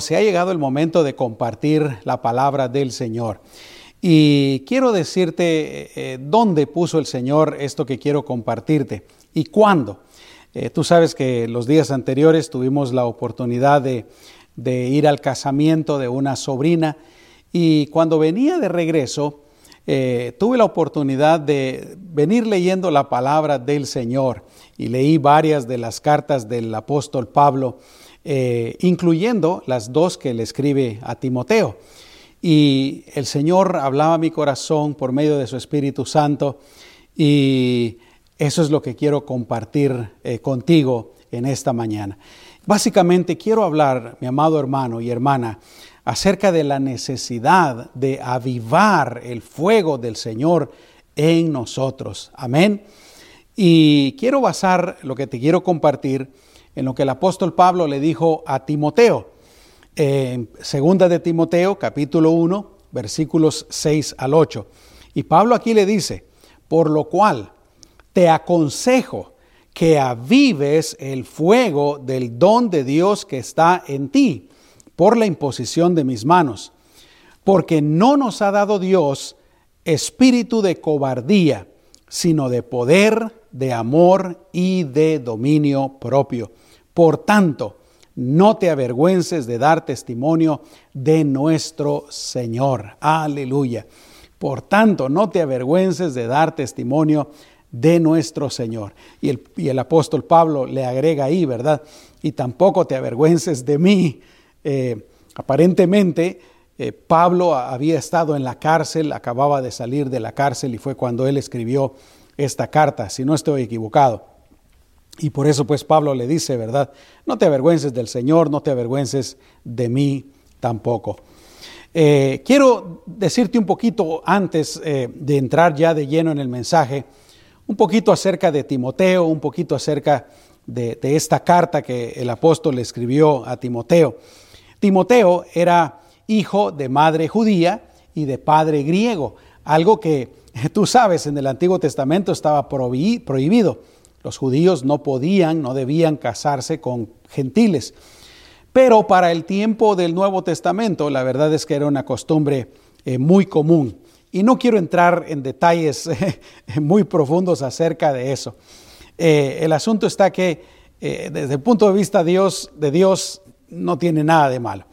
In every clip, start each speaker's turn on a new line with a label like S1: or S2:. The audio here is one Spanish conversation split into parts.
S1: Se ha llegado el momento de compartir la palabra del Señor. Y quiero decirte eh, dónde puso el Señor esto que quiero compartirte y cuándo. Eh, tú sabes que los días anteriores tuvimos la oportunidad de, ir al casamiento de una sobrina y cuando venía de regreso eh, tuve la oportunidad de venir leyendo la palabra del Señor y leí varias de las cartas del apóstol Pablo eh, incluyendo las dos que le escribe a Timoteo. Y el Señor hablaba a mi corazón por medio de su Espíritu Santo y eso es lo que quiero compartir eh, contigo en esta mañana. Básicamente quiero hablar, mi amado hermano y hermana, acerca de la necesidad de avivar el fuego del Señor en nosotros. Amén. Y quiero basar lo que te quiero compartir en lo que el apóstol Pablo le dijo a Timoteo. En segunda de Timoteo, capítulo 1, versículos 6 al 8. Y Pablo aquí le dice, por lo cual te aconsejo que avives el fuego del don de Dios que está en ti por la imposición de mis manos, porque no nos ha dado Dios espíritu de cobardía, sino de poder, de amor y de dominio propio. Por tanto, no te avergüences de dar testimonio de nuestro Señor. Aleluya. Por tanto, no te avergüences de dar testimonio de nuestro Señor. Y el, y el apóstol Pablo le agrega ahí, ¿verdad? Y tampoco te avergüences de mí. Eh, aparentemente, eh, Pablo había estado en la cárcel, acababa de salir de la cárcel y fue cuando él escribió esta carta, si no estoy equivocado. Y por eso pues Pablo le dice, ¿verdad? No te avergüences del Señor, no te avergüences de mí tampoco. Eh, quiero decirte un poquito antes eh, de entrar ya de lleno en el mensaje, un poquito acerca de Timoteo, un poquito acerca de, de esta carta que el apóstol le escribió a Timoteo. Timoteo era hijo de madre judía y de padre griego, algo que tú sabes en el Antiguo Testamento estaba prohibido. Los judíos no podían, no debían casarse con gentiles. Pero para el tiempo del Nuevo Testamento, la verdad es que era una costumbre eh, muy común. Y no quiero entrar en detalles muy profundos acerca de eso. Eh, el asunto está que eh, desde el punto de vista Dios, de Dios no tiene nada de malo.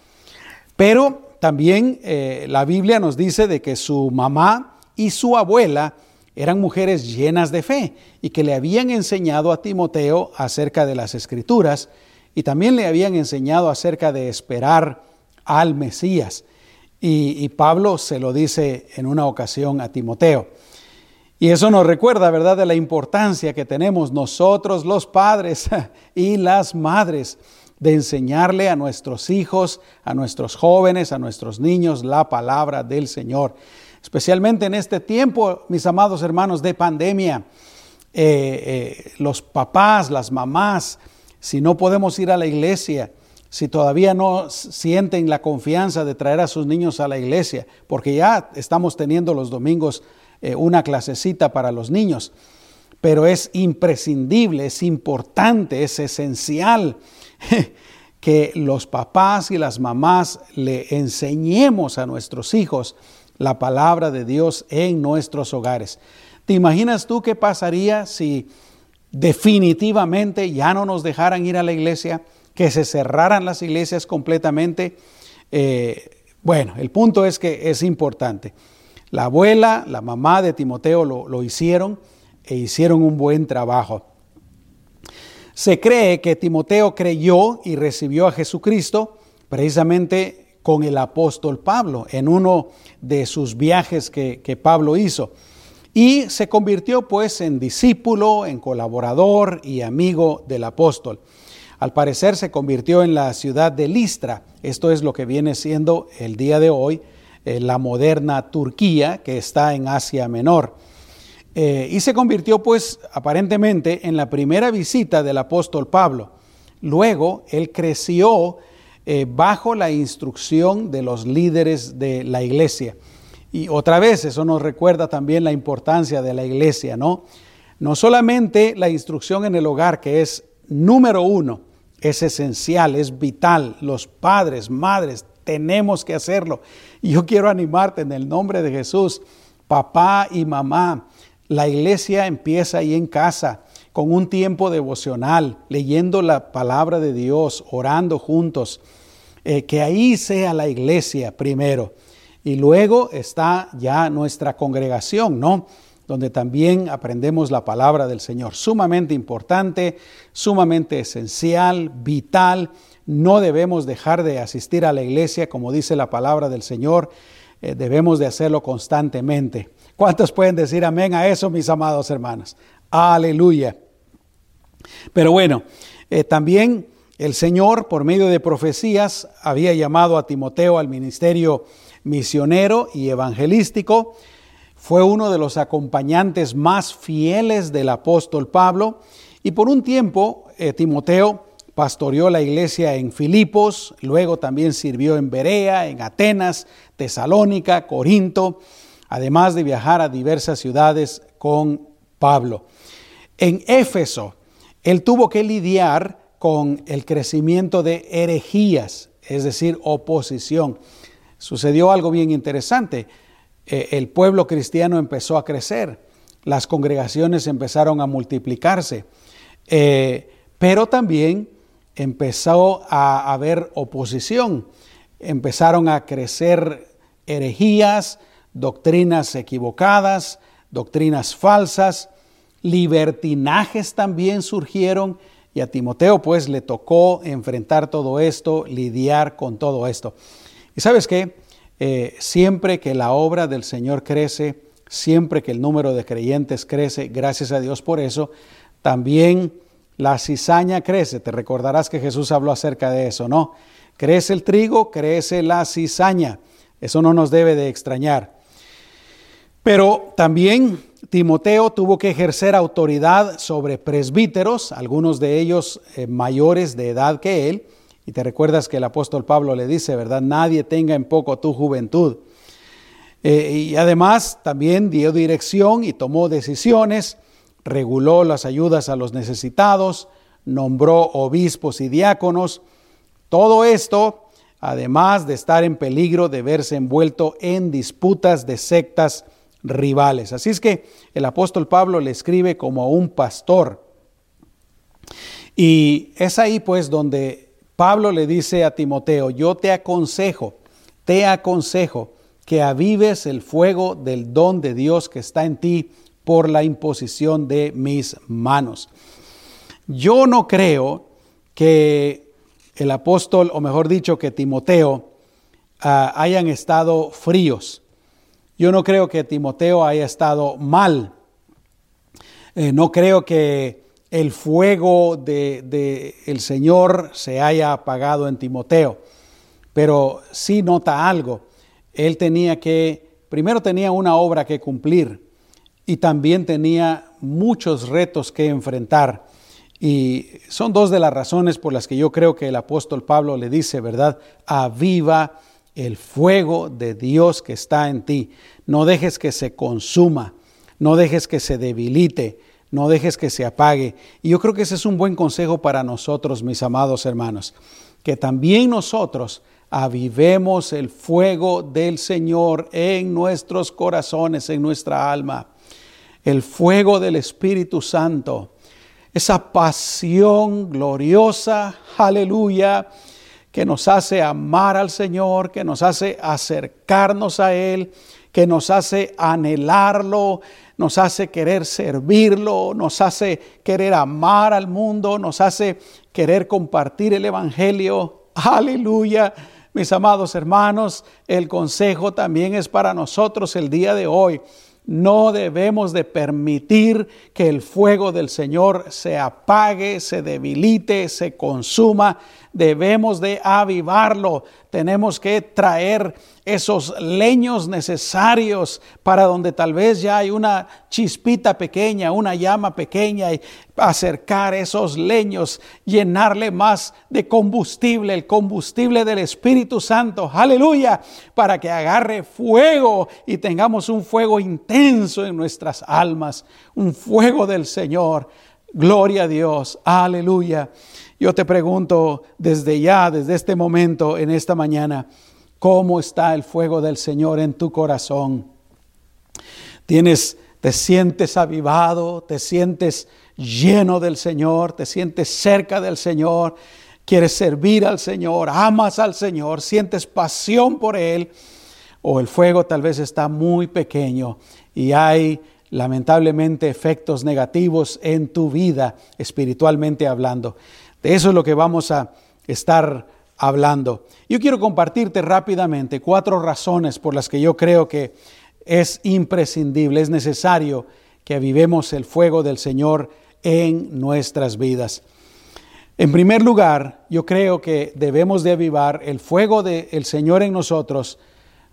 S1: Pero también la Biblia nos dice de que su mamá y su abuela eran mujeres llenas de fe y que le habían enseñado a Timoteo acerca de las escrituras y también le habían enseñado acerca de esperar al Mesías. Y, Pablo se lo dice en una ocasión a Timoteo. Y eso nos recuerda, ¿verdad?, de la importancia que tenemos nosotros los padres y las madres de enseñarle a nuestros hijos, a nuestros jóvenes, a nuestros niños la palabra del Señor especialmente en este tiempo, mis amados hermanos, de pandemia. Eh, eh, los papás, las mamás, si no podemos ir a la iglesia, si todavía no sienten la confianza de traer a sus niños a la iglesia, porque ya estamos teniendo los domingos eh, una clasecita para los niños, pero es imprescindible, es importante, es esencial que los papás y las mamás le enseñemos a nuestros hijos la palabra de Dios en nuestros hogares. ¿Te imaginas tú qué pasaría si definitivamente ya no nos dejaran ir a la iglesia, que se cerraran las iglesias completamente? Eh, bueno, el punto es que es importante. La abuela, la mamá de Timoteo lo, lo hicieron e hicieron un buen trabajo. Se cree que Timoteo creyó y recibió a Jesucristo precisamente con el apóstol Pablo en uno de sus viajes que, Pablo hizo. Y se convirtió pues en discípulo, en colaborador y amigo del apóstol. Al parecer se convirtió en la ciudad de Listra. Esto es lo que viene siendo el día de hoy eh, la moderna Turquía que está en Asia Menor. Eh, y se convirtió pues aparentemente en la primera visita del apóstol Pablo. Luego él creció eh, bajo la instrucción de los líderes de la iglesia. Y otra vez, eso nos recuerda también la importancia de la iglesia, ¿no? No solamente la instrucción en el hogar, que es número uno, es esencial, es vital. Los padres, madres, tenemos que hacerlo. Y yo quiero animarte en el nombre de Jesús, papá y mamá. La iglesia empieza ahí en casa con un tiempo devocional, leyendo la palabra de Dios, orando juntos. Eh, que ahí sea la iglesia primero. Y luego está ya nuestra congregación, ¿no? Donde también aprendemos la palabra del Señor. Sumamente importante, sumamente esencial, vital. No debemos dejar de asistir a la iglesia, como dice la palabra del Señor. Eh, debemos de hacerlo constantemente. ¿Cuántos pueden decir amén a eso, mis amados hermanos? Aleluya. Pero bueno, eh, también el Señor, por medio de profecías, había llamado a Timoteo al ministerio misionero y evangelístico. Fue uno de los acompañantes más fieles del apóstol Pablo y por un tiempo eh, Timoteo pastoreó la iglesia en Filipos, luego también sirvió en Berea, en Atenas, Tesalónica, Corinto, además de viajar a diversas ciudades con Pablo. En Éfeso, él tuvo que lidiar con el crecimiento de herejías, es decir, oposición. Sucedió algo bien interesante. Eh, el pueblo cristiano empezó a crecer, las congregaciones empezaron a multiplicarse, eh, pero también empezó a haber oposición, empezaron a crecer herejías, doctrinas equivocadas, doctrinas falsas, libertinajes también surgieron y a Timoteo pues le tocó enfrentar todo esto, lidiar con todo esto. Y sabes qué, eh, siempre que la obra del Señor crece, siempre que el número de creyentes crece, gracias a Dios por eso, también la cizaña crece. Te recordarás que Jesús habló acerca de eso, ¿no? Crece el trigo, crece la cizaña. Eso no nos debe de extrañar. Pero también Timoteo tuvo que ejercer autoridad sobre presbíteros, algunos de ellos eh, mayores de edad que él. Y te recuerdas que el apóstol Pablo le dice, ¿verdad? Nadie tenga en poco tu juventud. Eh, y además también dio dirección y tomó decisiones, reguló las ayudas a los necesitados, nombró obispos y diáconos. Todo esto, además de estar en peligro de verse envuelto en disputas de sectas rivales. Así es que el apóstol Pablo le escribe como un pastor. Y es ahí pues donde Pablo le dice a Timoteo, yo te aconsejo, te aconsejo que avives el fuego del don de Dios que está en ti por la imposición de mis manos. Yo no creo que el apóstol, o mejor dicho, que Timoteo, ah, hayan estado fríos yo no creo que Timoteo haya estado mal. Eh, no creo que el fuego del de, Señor se haya apagado en Timoteo, pero sí nota algo. Él tenía que, primero tenía una obra que cumplir y también tenía muchos retos que enfrentar. Y son dos de las razones por las que yo creo que el apóstol Pablo le dice, ¿verdad? Aviva el fuego de Dios que está en ti. No dejes que se consuma, no dejes que se debilite, no dejes que se apague. Y yo creo que ese es un buen consejo para nosotros, mis amados hermanos, que también nosotros avivemos el fuego del Señor en nuestros corazones, en nuestra alma. El fuego del Espíritu Santo, esa pasión gloriosa, aleluya, que nos hace amar al Señor, que nos hace acercarnos a Él, que nos hace anhelarlo, nos hace querer servirlo, nos hace querer amar al mundo, nos hace querer compartir el Evangelio. Aleluya. Mis amados hermanos, el consejo también es para nosotros el día de hoy. No debemos de permitir que el fuego del Señor se apague, se debilite, se consuma. Debemos de avivarlo. Tenemos que traer esos leños necesarios para donde tal vez ya hay una chispita pequeña, una llama pequeña y acercar esos leños, llenarle más de combustible, el combustible del Espíritu Santo, aleluya, para que agarre fuego y tengamos un fuego intenso en nuestras almas, un fuego del Señor. Gloria a Dios, aleluya. Yo te pregunto desde ya, desde este momento, en esta mañana, ¿cómo está el fuego del Señor en tu corazón? Tienes, te sientes avivado, te sientes lleno del Señor, te sientes cerca del Señor, quieres servir al Señor, amas al Señor, sientes pasión por Él, o el fuego tal vez está muy pequeño y hay lamentablemente efectos negativos en tu vida espiritualmente hablando. De eso es lo que vamos a estar hablando. Yo quiero compartirte rápidamente cuatro razones por las que yo creo que es imprescindible, es necesario que vivemos el fuego del Señor en nuestras vidas. En primer lugar, yo creo que debemos de avivar el fuego del Señor en nosotros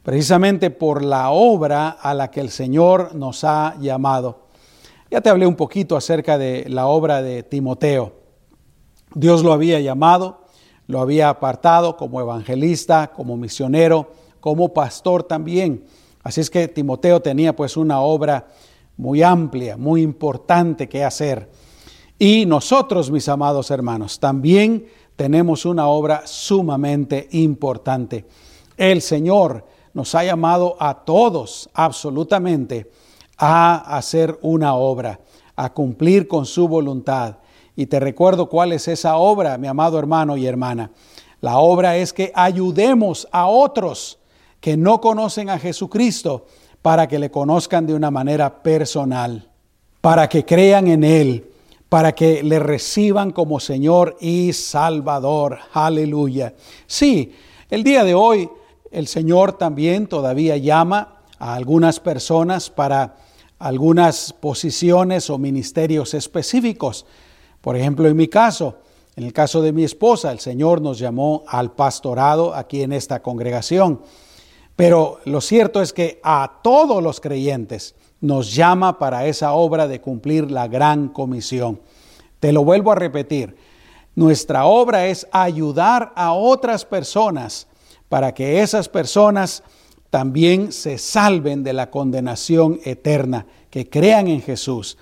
S1: precisamente por la obra a la que el Señor nos ha llamado. Ya te hablé un poquito acerca de la obra de Timoteo. Dios lo había llamado, lo había apartado como evangelista, como misionero, como pastor también. Así es que Timoteo tenía pues una obra muy amplia, muy importante que hacer. Y nosotros, mis amados hermanos, también tenemos una obra sumamente importante. El Señor nos ha llamado a todos absolutamente a hacer una obra, a cumplir con su voluntad. Y te recuerdo cuál es esa obra, mi amado hermano y hermana. La obra es que ayudemos a otros que no conocen a Jesucristo para que le conozcan de una manera personal, para que crean en Él, para que le reciban como Señor y Salvador. Aleluya. Sí, el día de hoy el Señor también todavía llama a algunas personas para algunas posiciones o ministerios específicos. Por ejemplo, en mi caso, en el caso de mi esposa, el Señor nos llamó al pastorado aquí en esta congregación. Pero lo cierto es que a todos los creyentes nos llama para esa obra de cumplir la gran comisión. Te lo vuelvo a repetir, nuestra obra es ayudar a otras personas para que esas personas también se salven de la condenación eterna, que crean en Jesús.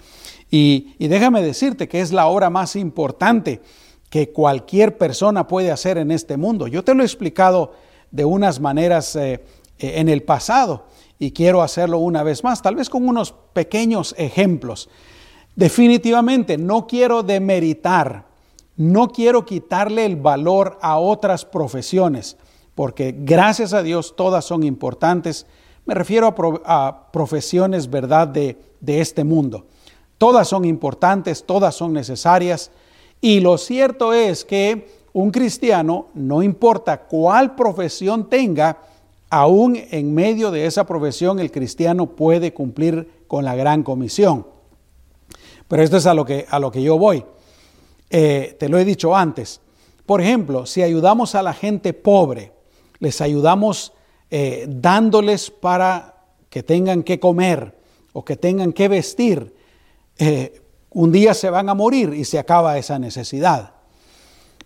S1: Y, déjame decirte que es la obra más importante que cualquier persona puede hacer en este mundo. Yo te lo he explicado de unas maneras eh, eh, en el pasado y quiero hacerlo una vez más, tal vez con unos pequeños ejemplos. Definitivamente no quiero demeritar, no quiero quitarle el valor a otras profesiones porque gracias a Dios todas son importantes. Me refiero a, profesiones, ¿verdad?, de, de este mundo. Todas son importantes, todas son necesarias. Y lo cierto es que un cristiano, no importa cuál profesión tenga, aún en medio de esa profesión el cristiano puede cumplir con la gran comisión. Pero esto es a lo que, a lo que yo voy. Eh, te lo he dicho antes. Por ejemplo, si ayudamos a la gente pobre, les ayudamos eh, dándoles para que tengan que comer o que tengan que vestir, eh, un día se van a morir y se acaba esa necesidad.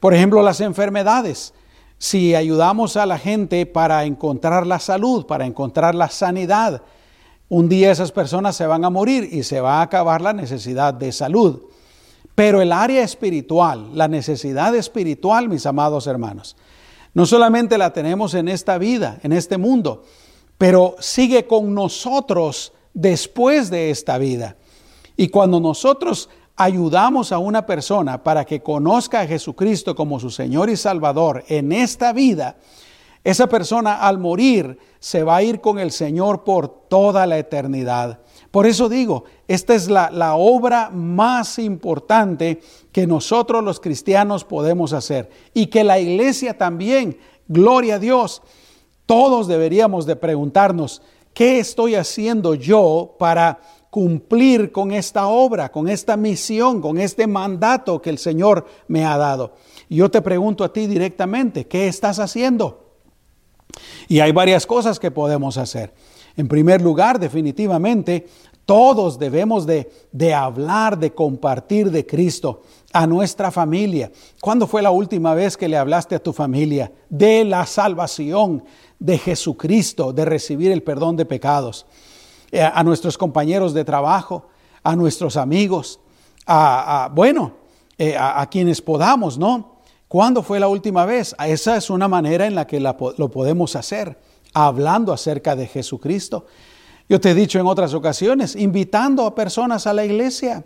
S1: Por ejemplo, las enfermedades. Si ayudamos a la gente para encontrar la salud, para encontrar la sanidad, un día esas personas se van a morir y se va a acabar la necesidad de salud. Pero el área espiritual, la necesidad espiritual, mis amados hermanos, no solamente la tenemos en esta vida, en este mundo, pero sigue con nosotros después de esta vida. Y cuando nosotros ayudamos a una persona para que conozca a Jesucristo como su Señor y Salvador en esta vida, esa persona al morir se va a ir con el Señor por toda la eternidad. Por eso digo, esta es la, la, obra más importante que nosotros los cristianos podemos hacer y que la iglesia también, gloria a Dios, todos deberíamos de preguntarnos, ¿qué estoy haciendo yo para cumplir con esta obra, con esta misión, con este mandato que el Señor me ha dado? Y yo te pregunto a ti directamente, ¿qué estás haciendo? Y hay varias cosas que podemos hacer. En primer lugar, definitivamente, todos debemos de, hablar, de compartir de Cristo a nuestra familia. ¿Cuándo fue la última vez que le hablaste a tu familia de la salvación de Jesucristo, de recibir el perdón de pecados? Eh, a nuestros compañeros de trabajo, a nuestros amigos, a, bueno, eh, a, quienes podamos, ¿no? ¿Cuándo fue la última vez? Esa es una manera en la que lo podemos hacer, hablando acerca de Jesucristo. Yo te he dicho en otras ocasiones, invitando a personas a la iglesia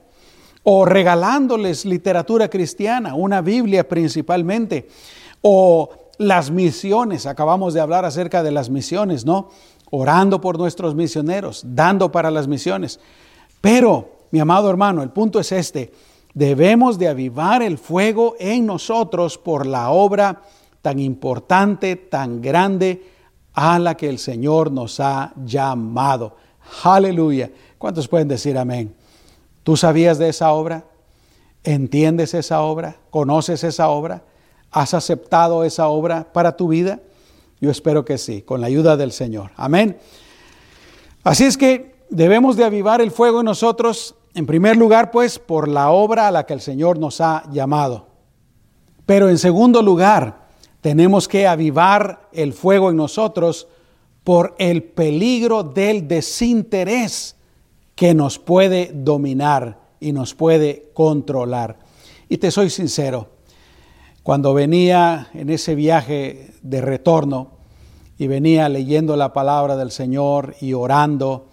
S1: o regalándoles literatura cristiana, una Biblia principalmente, o las misiones, acabamos de hablar acerca de las misiones, ¿no? Orando por nuestros misioneros, dando para las misiones. Pero, mi amado hermano, el punto es este, debemos de avivar el fuego en nosotros por la obra tan importante, tan grande, a la que el Señor nos ha llamado. Aleluya. ¿Cuántos pueden decir amén? ¿Tú sabías de esa obra? ¿Entiendes esa obra? ¿Conoces esa obra? ¿Has aceptado esa obra para tu vida? Yo espero que sí, con la ayuda del Señor. Amén. Así es que debemos de avivar el fuego en nosotros, en primer lugar, pues, por la obra a la que el Señor nos ha llamado. Pero en segundo lugar, tenemos que avivar el fuego en nosotros por el peligro del desinterés que nos puede dominar y nos puede controlar. Y te soy sincero, cuando venía en ese viaje de retorno y venía leyendo la palabra del Señor y orando,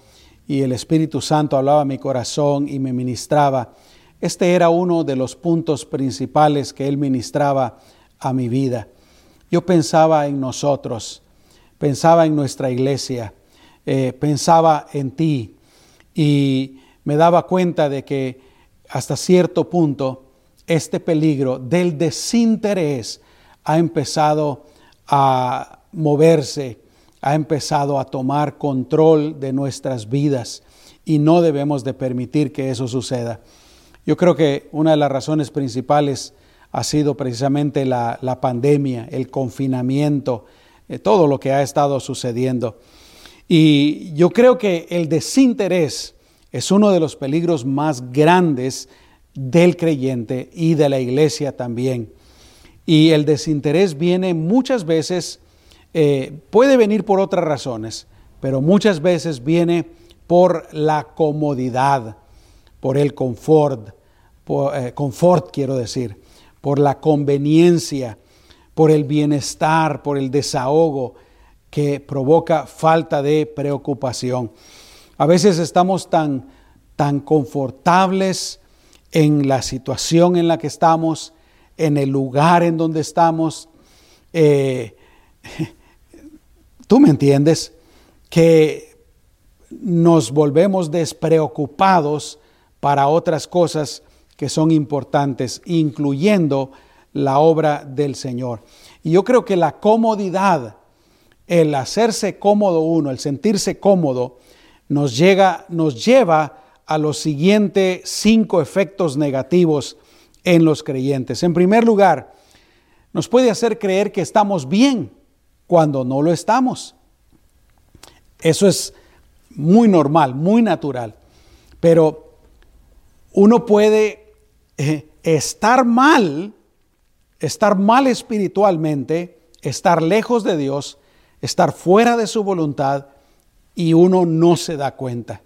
S1: y el Espíritu Santo hablaba a mi corazón y me ministraba, este era uno de los puntos principales que Él ministraba a mi vida. Yo pensaba en nosotros, pensaba en nuestra iglesia, eh, pensaba en ti y me daba cuenta de que hasta cierto punto este peligro del desinterés ha empezado a moverse, ha empezado a tomar control de nuestras vidas y no debemos de permitir que eso suceda. Yo creo que una de las razones principales ha sido precisamente la, pandemia, el confinamiento, eh, todo lo que ha estado sucediendo. Y yo creo que el desinterés es uno de los peligros más grandes del creyente y de la iglesia también. Y el desinterés viene muchas veces, eh, puede venir por otras razones, pero muchas veces viene por la comodidad, por el confort, eh, confort quiero decir por la conveniencia, por el bienestar, por el desahogo que provoca falta de preocupación. A veces estamos tan, tan confortables en la situación en la que estamos, en el lugar en donde estamos. Eh, Tú me entiendes que nos volvemos despreocupados para otras cosas que son importantes, incluyendo la obra del Señor. Y yo creo que la comodidad, el hacerse cómodo uno, el sentirse cómodo, nos, llega, nos lleva a los siguientes cinco efectos negativos en los creyentes. En primer lugar, nos puede hacer creer que estamos bien cuando no lo estamos. Eso es muy normal, muy natural. Pero uno puede eh, estar mal, estar mal espiritualmente, estar lejos de Dios, estar fuera de su voluntad y uno no se da cuenta.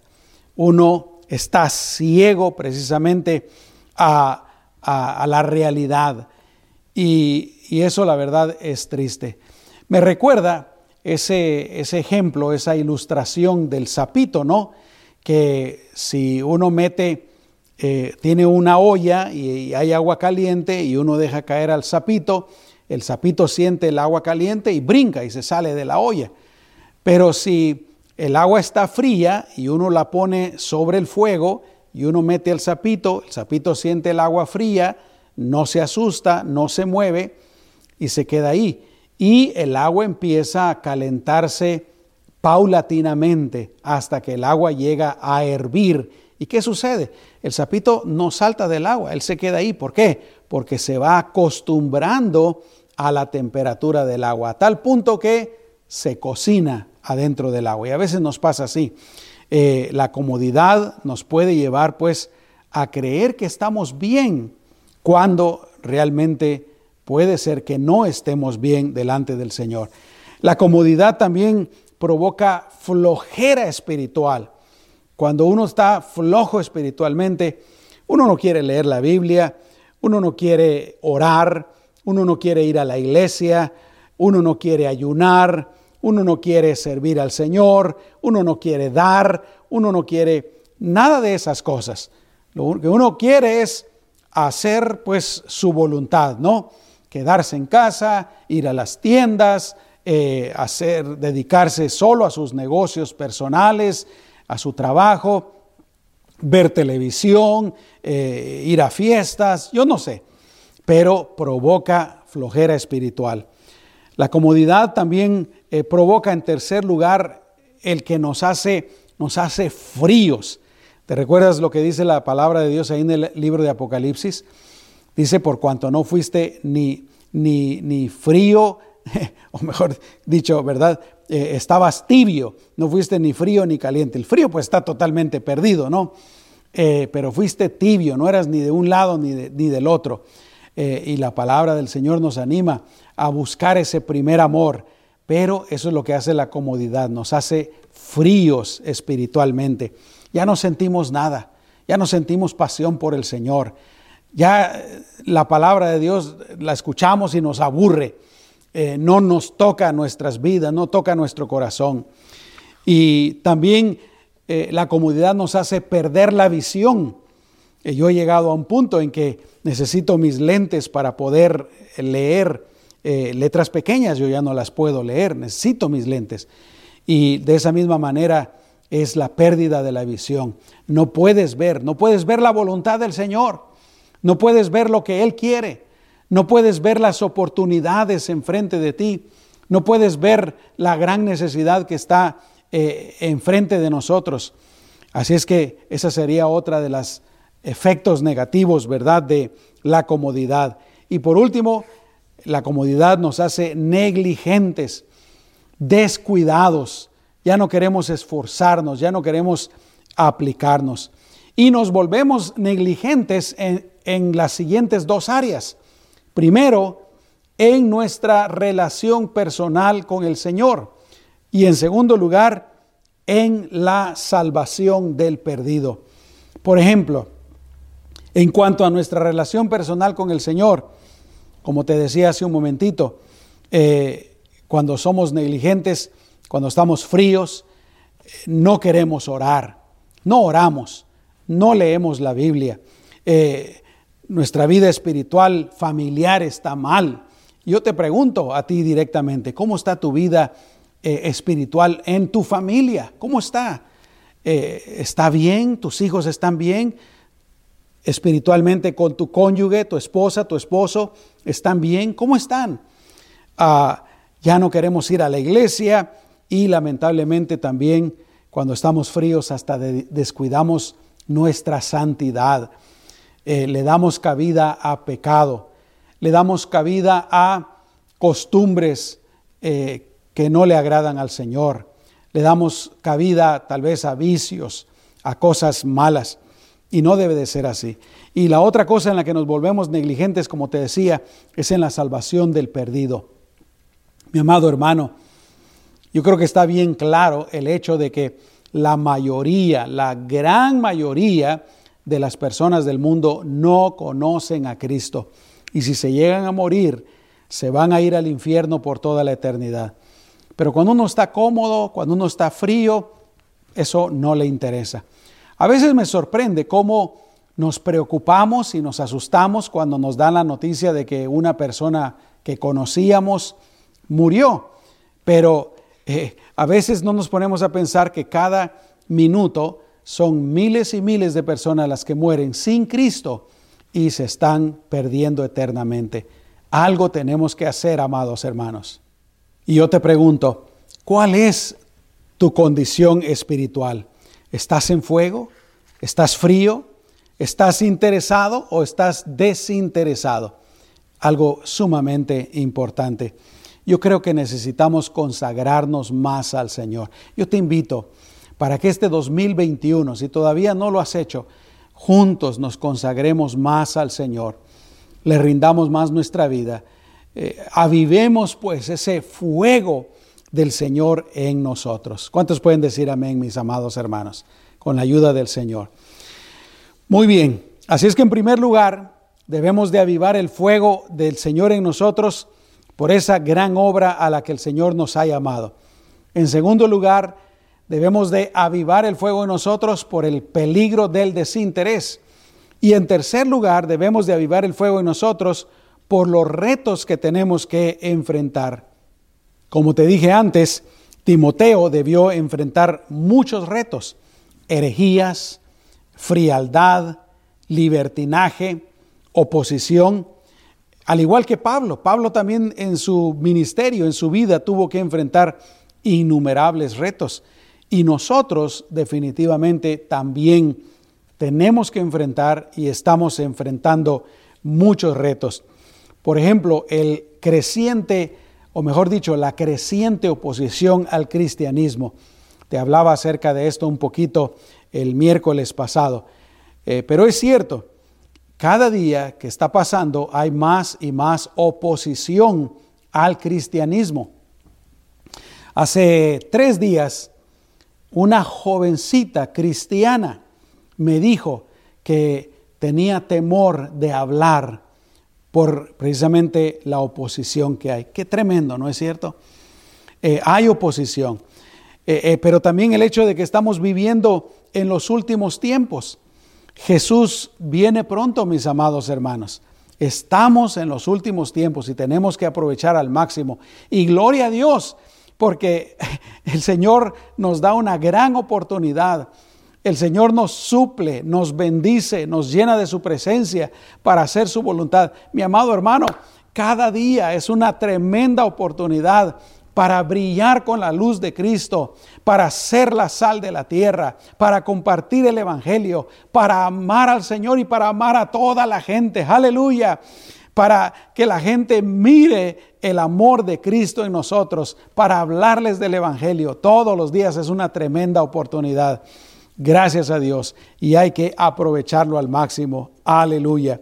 S1: Uno está ciego precisamente a, la realidad y, eso la verdad es triste. Me recuerda ese, ese ejemplo, esa ilustración del sapito, ¿no? Que si uno mete eh, tiene una olla y, hay agua caliente y uno deja caer al sapito, el sapito siente el agua caliente y brinca y se sale de la olla. Pero si el agua está fría y uno la pone sobre el fuego y uno mete el sapito, el sapito siente el agua fría, no se asusta, no se mueve y se queda ahí. Y el agua empieza a calentarse paulatinamente hasta que el agua llega a hervir ¿Y qué sucede? El sapito no salta del agua, él se queda ahí. ¿Por qué? Porque se va acostumbrando a la temperatura del agua, a tal punto que se cocina adentro del agua. Y a veces nos pasa así. Eh, la comodidad nos puede llevar pues a creer que estamos bien cuando realmente puede ser que no estemos bien delante del Señor. La comodidad también provoca flojera espiritual. Cuando uno está flojo espiritualmente, uno no quiere leer la Biblia, uno no quiere orar, uno no quiere ir a la iglesia, uno no quiere ayunar, uno no quiere servir al Señor, uno no quiere dar, uno no quiere nada de esas cosas. Lo que uno quiere es hacer pues su voluntad, ¿no? Quedarse en casa, ir a las tiendas, eh, hacer, dedicarse solo a sus negocios personales, a su trabajo, ver televisión, eh, ir a fiestas, yo no sé, pero provoca flojera espiritual. La comodidad también eh, provoca en tercer lugar el que nos hace, nos hace fríos. ¿Te recuerdas lo que dice la palabra de Dios ahí en el libro de Apocalipsis? Dice, por cuanto no fuiste ni, ni, ni frío, o mejor dicho, ¿verdad? Eh, estabas tibio, no fuiste ni frío ni caliente. El frío pues está totalmente perdido, ¿no? Eh, pero fuiste tibio, no eras ni de un lado ni, ni del otro. y la palabra del Señor nos anima a buscar ese primer amor, pero eso es lo que hace la comodidad, nos hace fríos espiritualmente. Ya no sentimos nada, ya no sentimos pasión por el Señor. Ya eh, la palabra de Dios la escuchamos y nos aburre. Eh, no nos toca nuestras vidas, no toca nuestro corazón. Y también eh, la comodidad nos hace perder la visión. yo he llegado a un punto en que necesito mis lentes para poder leer eh, letras pequeñas yo ya no las puedo leer, necesito mis lentes. Y de esa misma manera es la pérdida de la visión. No puedes ver, no puedes ver la voluntad del Señor, no puedes ver lo que Él quiere, no puedes ver las oportunidades enfrente de ti, no puedes ver la gran necesidad que está eh, enfrente de nosotros. Así es que esa sería otra de los efectos negativos, ¿verdad?, de la comodidad. Y por último, la comodidad nos hace negligentes, descuidados. Ya no queremos esforzarnos, ya no queremos aplicarnos. Y nos volvemos negligentes en, las siguientes dos áreas. Primero, en nuestra relación personal con el Señor. Y en segundo lugar, en la salvación del perdido. Por ejemplo, en cuanto a nuestra relación personal con el Señor, como te decía hace un momentito, eh, cuando somos negligentes, cuando estamos fríos, no queremos orar, no oramos, no leemos la Biblia. Eh, nuestra vida espiritual, familiar está mal. Yo te pregunto a ti directamente, ¿cómo está tu vida eh, espiritual en tu familia? ¿Cómo está? ¿Está bien? ¿Tus hijos están bien? Espiritualmente con tu cónyuge, tu esposa, tu esposo? ¿Están bien? ¿Cómo están? Ah, ya no queremos ir a la iglesia y lamentablemente también cuando estamos fríos hasta descuidamos nuestra santidad. Eh, le damos cabida a pecado, le damos cabida a costumbres eh, que no le agradan al Señor, le damos cabida tal vez a vicios, a cosas malas. Y no debe de ser así. Y la otra cosa en la que nos volvemos negligentes, como te decía, es en la salvación del perdido. Mi amado hermano, yo creo que está bien claro el hecho de que la mayoría, la gran mayoría de las personas del mundo no conocen a Cristo. Y si se llegan a morir, se van a ir al infierno por toda la eternidad. Pero cuando uno está cómodo, cuando uno está frío, eso no le interesa. A veces me sorprende cómo nos preocupamos y nos asustamos cuando nos dan la noticia de que una persona que conocíamos murió, pero eh, a veces no nos ponemos a pensar que cada minuto son miles y miles de personas las que mueren sin Cristo y se están perdiendo eternamente. Algo tenemos que hacer, amados hermanos. Y yo te pregunto, ¿cuál es tu condición espiritual? ¿Estás en fuego? ¿Estás frío? ¿Estás interesado o estás desinteresado? Algo sumamente importante. Yo creo que necesitamos consagrarnos más al Señor. Yo te invito para que este 2021, si todavía no lo has hecho, juntos nos consagremos más al Señor, le rindamos más nuestra vida, eh, avivemos pues ese fuego del Señor en nosotros. ¿Cuántos pueden decir amén, mis amados hermanos? Con la ayuda del Señor. Muy bien, así es que en primer lugar, debemos de avivar el fuego del Señor en nosotros por esa gran obra a la que el Señor nos ha llamado. En segundo lugar, debemos de avivar el fuego en nosotros por el peligro del desinterés. Y en tercer lugar, debemos de avivar el fuego en nosotros por los retos que tenemos que enfrentar. Como te dije antes, Timoteo debió enfrentar muchos retos, herejías, frialdad, libertinaje, oposición, al igual que Pablo. Pablo también en su ministerio, en su vida, tuvo que enfrentar innumerables retos. Y nosotros definitivamente también tenemos que enfrentar y estamos enfrentando muchos retos. Por ejemplo, el creciente, o mejor dicho, la creciente oposición al cristianismo. Te hablaba acerca de esto un poquito el miércoles pasado. Eh, pero es cierto, cada día que está pasando hay más y más oposición al cristianismo. Hace tres días, una jovencita cristiana me dijo que tenía temor de hablar por precisamente la oposición que hay. Qué tremendo, ¿no es cierto? Eh, hay oposición, eh, eh, pero también el hecho de que estamos viviendo en los últimos tiempos. Jesús viene pronto, mis amados hermanos. Estamos en los últimos tiempos y tenemos que aprovechar al máximo. Y gloria a Dios, porque el Señor nos da una gran oportunidad el Señor nos suple, nos bendice, nos llena de su presencia para hacer su voluntad. Mi amado hermano, cada día es una tremenda oportunidad para brillar con la luz de Cristo, para ser la sal de la tierra, para compartir el Evangelio, para amar al Señor y para amar a toda la gente. Aleluya. Para que la gente mire el amor de Cristo en nosotros, para hablarles del Evangelio. Todos los días es una tremenda oportunidad. Gracias a Dios. Y hay que aprovecharlo al máximo. Aleluya.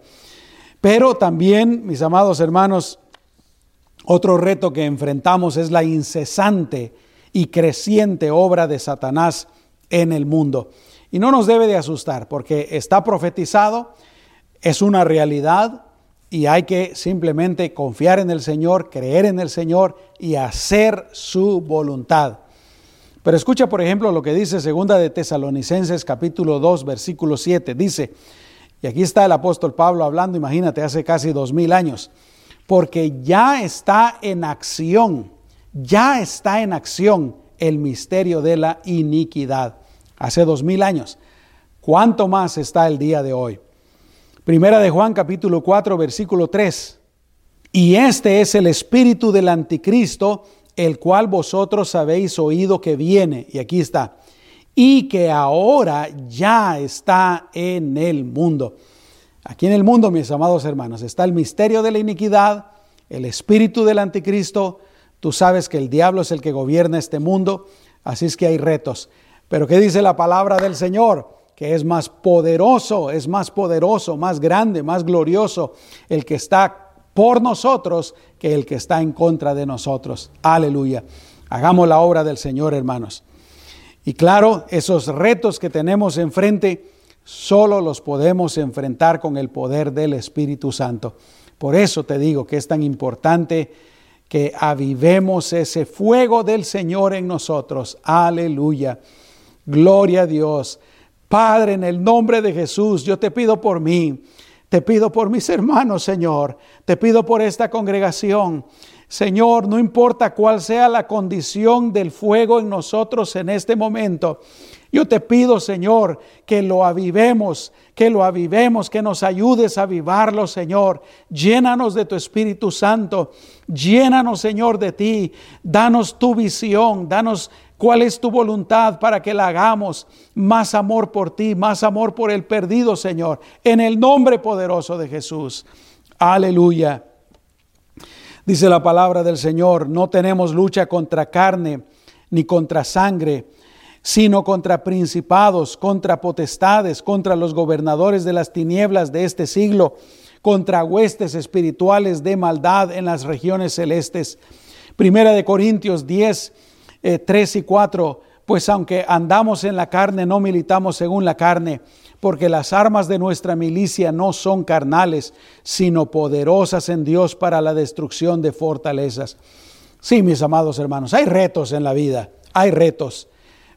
S1: Pero también, mis amados hermanos, otro reto que enfrentamos es la incesante y creciente obra de Satanás en el mundo. Y no nos debe de asustar porque está profetizado, es una realidad y hay que simplemente confiar en el Señor, creer en el Señor y hacer su voluntad. Pero escucha, por ejemplo, lo que dice segunda de Tesalonicenses capítulo 2, versículo 7. Dice, y aquí está el apóstol Pablo hablando, imagínate, hace casi dos mil años, porque ya está en acción, ya está en acción el misterio de la iniquidad. Hace dos mil años. ¿Cuánto más está el día de hoy? Primera de Juan capítulo 4, versículo 3. Y este es el espíritu del anticristo el cual vosotros habéis oído que viene, y aquí está, y que ahora ya está en el mundo. Aquí en el mundo, mis amados hermanos, está el misterio de la iniquidad, el espíritu del anticristo. Tú sabes que el diablo es el que gobierna este mundo, así es que hay retos. Pero ¿qué dice la palabra del Señor? Que es más poderoso, es más poderoso, más grande, más glorioso el que está por nosotros que el que está en contra de nosotros. Aleluya. Hagamos la obra del Señor, hermanos. Y claro, esos retos que tenemos enfrente, solo los podemos enfrentar con el poder del Espíritu Santo. Por eso te digo que es tan importante que avivemos ese fuego del Señor en nosotros. Aleluya. Gloria a Dios. Padre, en el nombre de Jesús, yo te pido por mí. Te pido por mis hermanos, Señor. Te pido por esta congregación. Señor, no importa cuál sea la condición del fuego en nosotros en este momento. Yo te pido, Señor, que lo avivemos, que lo avivemos, que nos ayudes a avivarlo, Señor. Llénanos de tu Espíritu Santo. Llénanos, Señor, de ti. Danos tu visión, danos ¿Cuál es tu voluntad para que la hagamos? Más amor por ti, más amor por el perdido, Señor, en el nombre poderoso de Jesús. Aleluya. Dice la palabra del Señor, no tenemos lucha contra carne ni contra sangre, sino contra principados, contra potestades, contra los gobernadores de las tinieblas de este siglo, contra huestes espirituales de maldad en las regiones celestes. Primera de Corintios 10, 3 eh, y 4, pues aunque andamos en la carne, no militamos según la carne, porque las armas de nuestra milicia no son carnales, sino poderosas en Dios para la destrucción de fortalezas. Sí, mis amados hermanos, hay retos en la vida, hay retos,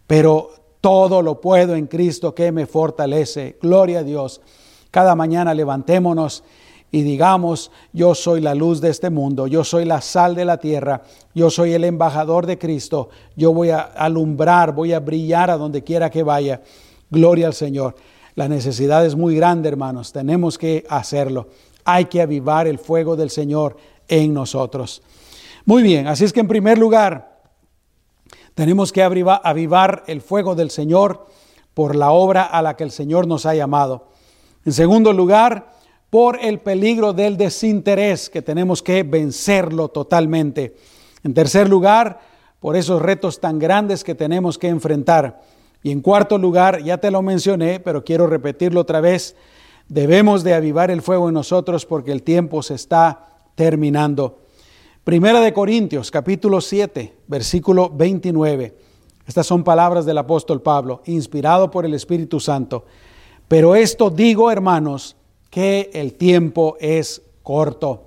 S1: pero todo lo puedo en Cristo que me fortalece. Gloria a Dios. Cada mañana levantémonos y digamos, yo soy la luz de este mundo, yo soy la sal de la tierra, yo soy el embajador de Cristo, yo voy a alumbrar, voy a brillar a donde quiera que vaya. Gloria al Señor. La necesidad es muy grande, hermanos, tenemos que hacerlo. Hay que avivar el fuego del Señor en nosotros. Muy bien, así es que en primer lugar, tenemos que avivar el fuego del Señor por la obra a la que el Señor nos ha llamado. En segundo lugar, por el peligro del desinterés, que tenemos que vencerlo totalmente. En tercer lugar, por esos retos tan grandes que tenemos que enfrentar. Y en cuarto lugar, ya te lo mencioné, pero quiero repetirlo otra vez, debemos de avivar el fuego en nosotros porque el tiempo se está terminando. Primera de Corintios, capítulo 7, versículo 29. Estas son palabras del apóstol Pablo, inspirado por el Espíritu Santo. Pero esto digo, hermanos, que el tiempo es corto.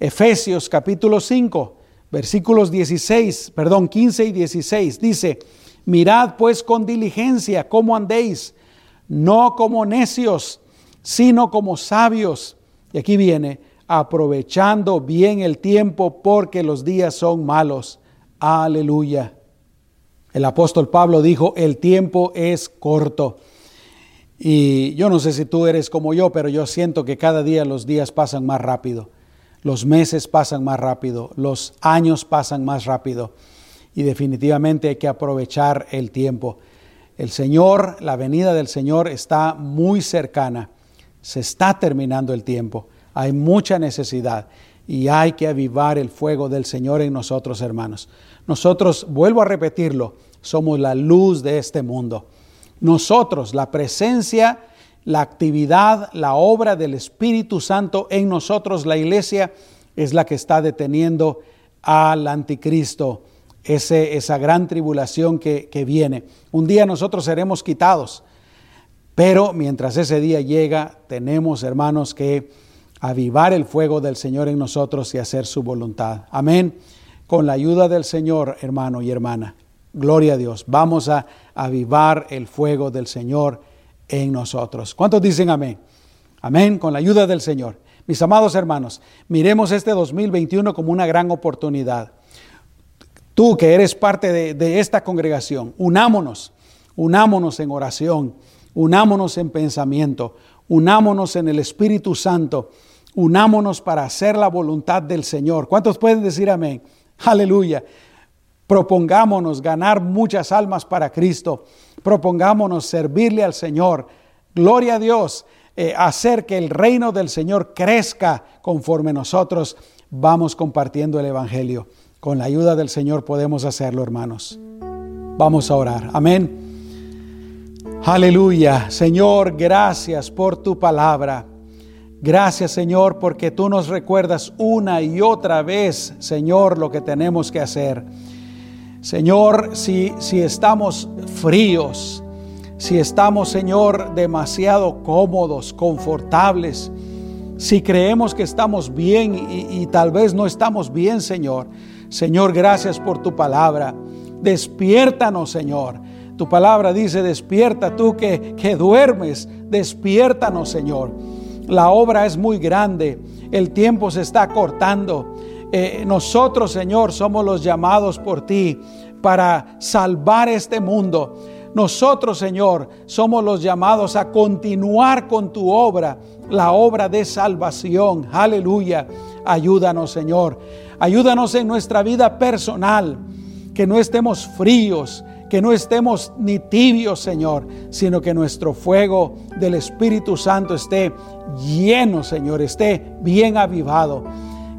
S1: Efesios capítulo 5, versículos 16, perdón, 15 y 16 dice, mirad pues con diligencia cómo andéis, no como necios, sino como sabios. Y aquí viene, aprovechando bien el tiempo porque los días son malos. Aleluya. El apóstol Pablo dijo, el tiempo es corto. Y yo no sé si tú eres como yo, pero yo siento que cada día los días pasan más rápido, los meses pasan más rápido, los años pasan más rápido. Y definitivamente hay que aprovechar el tiempo. El Señor, la venida del Señor está muy cercana. Se está terminando el tiempo. Hay mucha necesidad y hay que avivar el fuego del Señor en nosotros, hermanos. Nosotros, vuelvo a repetirlo, somos la luz de este mundo. Nosotros, la presencia, la actividad, la obra del Espíritu Santo en nosotros, la iglesia, es la que está deteniendo al anticristo, esa gran tribulación que viene. Un día nosotros seremos quitados, pero mientras ese día llega, tenemos, hermanos, que avivar el fuego del Señor en nosotros y hacer su voluntad. Amén. Con la ayuda del Señor, hermano y hermana. Gloria a Dios. Vamos a avivar el fuego del Señor en nosotros. ¿Cuántos dicen amén? Amén, con la ayuda del Señor. Mis amados hermanos, miremos este 2021 como una gran oportunidad. Tú que eres parte de, de esta congregación, unámonos, unámonos en oración, unámonos en pensamiento, unámonos en el Espíritu Santo, unámonos para hacer la voluntad del Señor. ¿Cuántos pueden decir amén? Aleluya. Propongámonos ganar muchas almas para Cristo. Propongámonos servirle al Señor. Gloria a Dios. Eh, hacer que el reino del Señor crezca conforme nosotros vamos compartiendo el Evangelio. Con la ayuda del Señor podemos hacerlo, hermanos. Vamos a orar. Amén. Aleluya. Señor, gracias por tu palabra. Gracias Señor porque tú nos recuerdas una y otra vez, Señor, lo que tenemos que hacer. Señor, si, si estamos fríos, si estamos, Señor, demasiado cómodos, confortables, si creemos que estamos bien y, tal vez no estamos bien, Señor. Señor, gracias por tu palabra. Despiértanos, Señor. Tu palabra dice, despierta tú que, que duermes, despiértanos, Señor. La obra es muy grande, el tiempo se está cortando. Eh, nosotros, Señor, somos los llamados por ti para salvar este mundo. Nosotros, Señor, somos los llamados a continuar con tu obra, la obra de salvación. Aleluya. Ayúdanos, Señor. Ayúdanos en nuestra vida personal, que no estemos fríos, que no estemos ni tibios, Señor, sino que nuestro fuego del Espíritu Santo esté lleno, Señor, esté bien avivado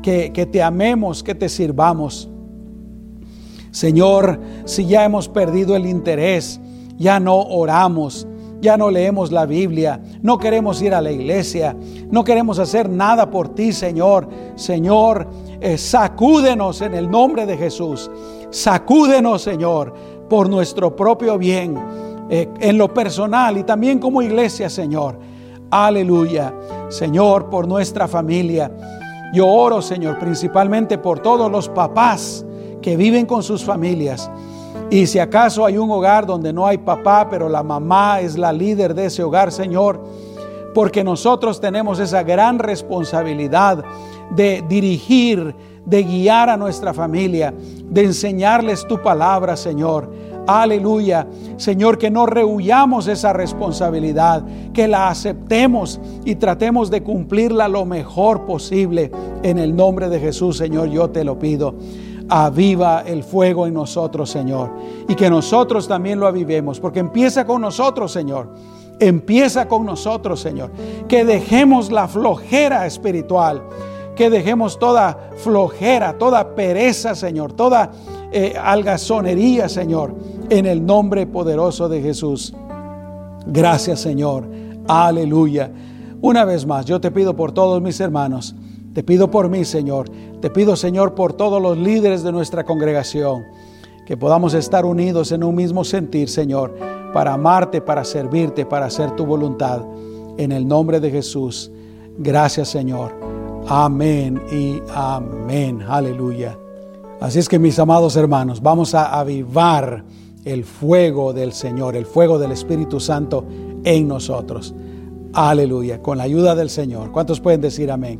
S1: que, te amemos, que te sirvamos. Señor, si ya hemos perdido el interés, ya no oramos, ya no leemos la Biblia, no queremos ir a la iglesia, no queremos hacer nada por ti, Señor. Señor, eh, sacúdenos en el nombre de Jesús. Sacúdenos, Señor, por nuestro propio bien, eh, en lo personal y también como iglesia, Señor. Aleluya. Señor, por nuestra familia. Yo oro, Señor, principalmente por todos los papás que viven con sus familias. Y si acaso hay un hogar donde no hay papá, pero la mamá es la líder de ese hogar, Señor, porque nosotros tenemos esa gran responsabilidad de dirigir, de guiar a nuestra familia, de enseñarles tu palabra, Señor. Aleluya. Señor, que no rehuyamos esa responsabilidad, que la aceptemos y tratemos de cumplirla lo mejor posible. En el nombre de Jesús, Señor, yo te lo pido. Aviva el fuego en nosotros, Señor. Y que nosotros también lo avivemos, porque empieza con nosotros, Señor. Empieza con nosotros, Señor. Que dejemos la flojera espiritual que dejemos toda flojera, toda pereza, Señor, toda eh, algazonería, Señor, en el nombre poderoso de Jesús. Gracias, Señor. Aleluya. Una vez más, yo te pido por todos mis hermanos, te pido por mí, Señor, te pido, Señor, por todos los líderes de nuestra congregación, que podamos estar unidos en un mismo sentir, Señor, para amarte, para servirte, para hacer tu voluntad. En el nombre de Jesús. Gracias, Señor. Amén y amén. Aleluya. Así es que mis amados hermanos, vamos a avivar el fuego del Señor, el fuego del Espíritu Santo en nosotros. Aleluya. Con la ayuda del Señor. ¿Cuántos pueden decir amén?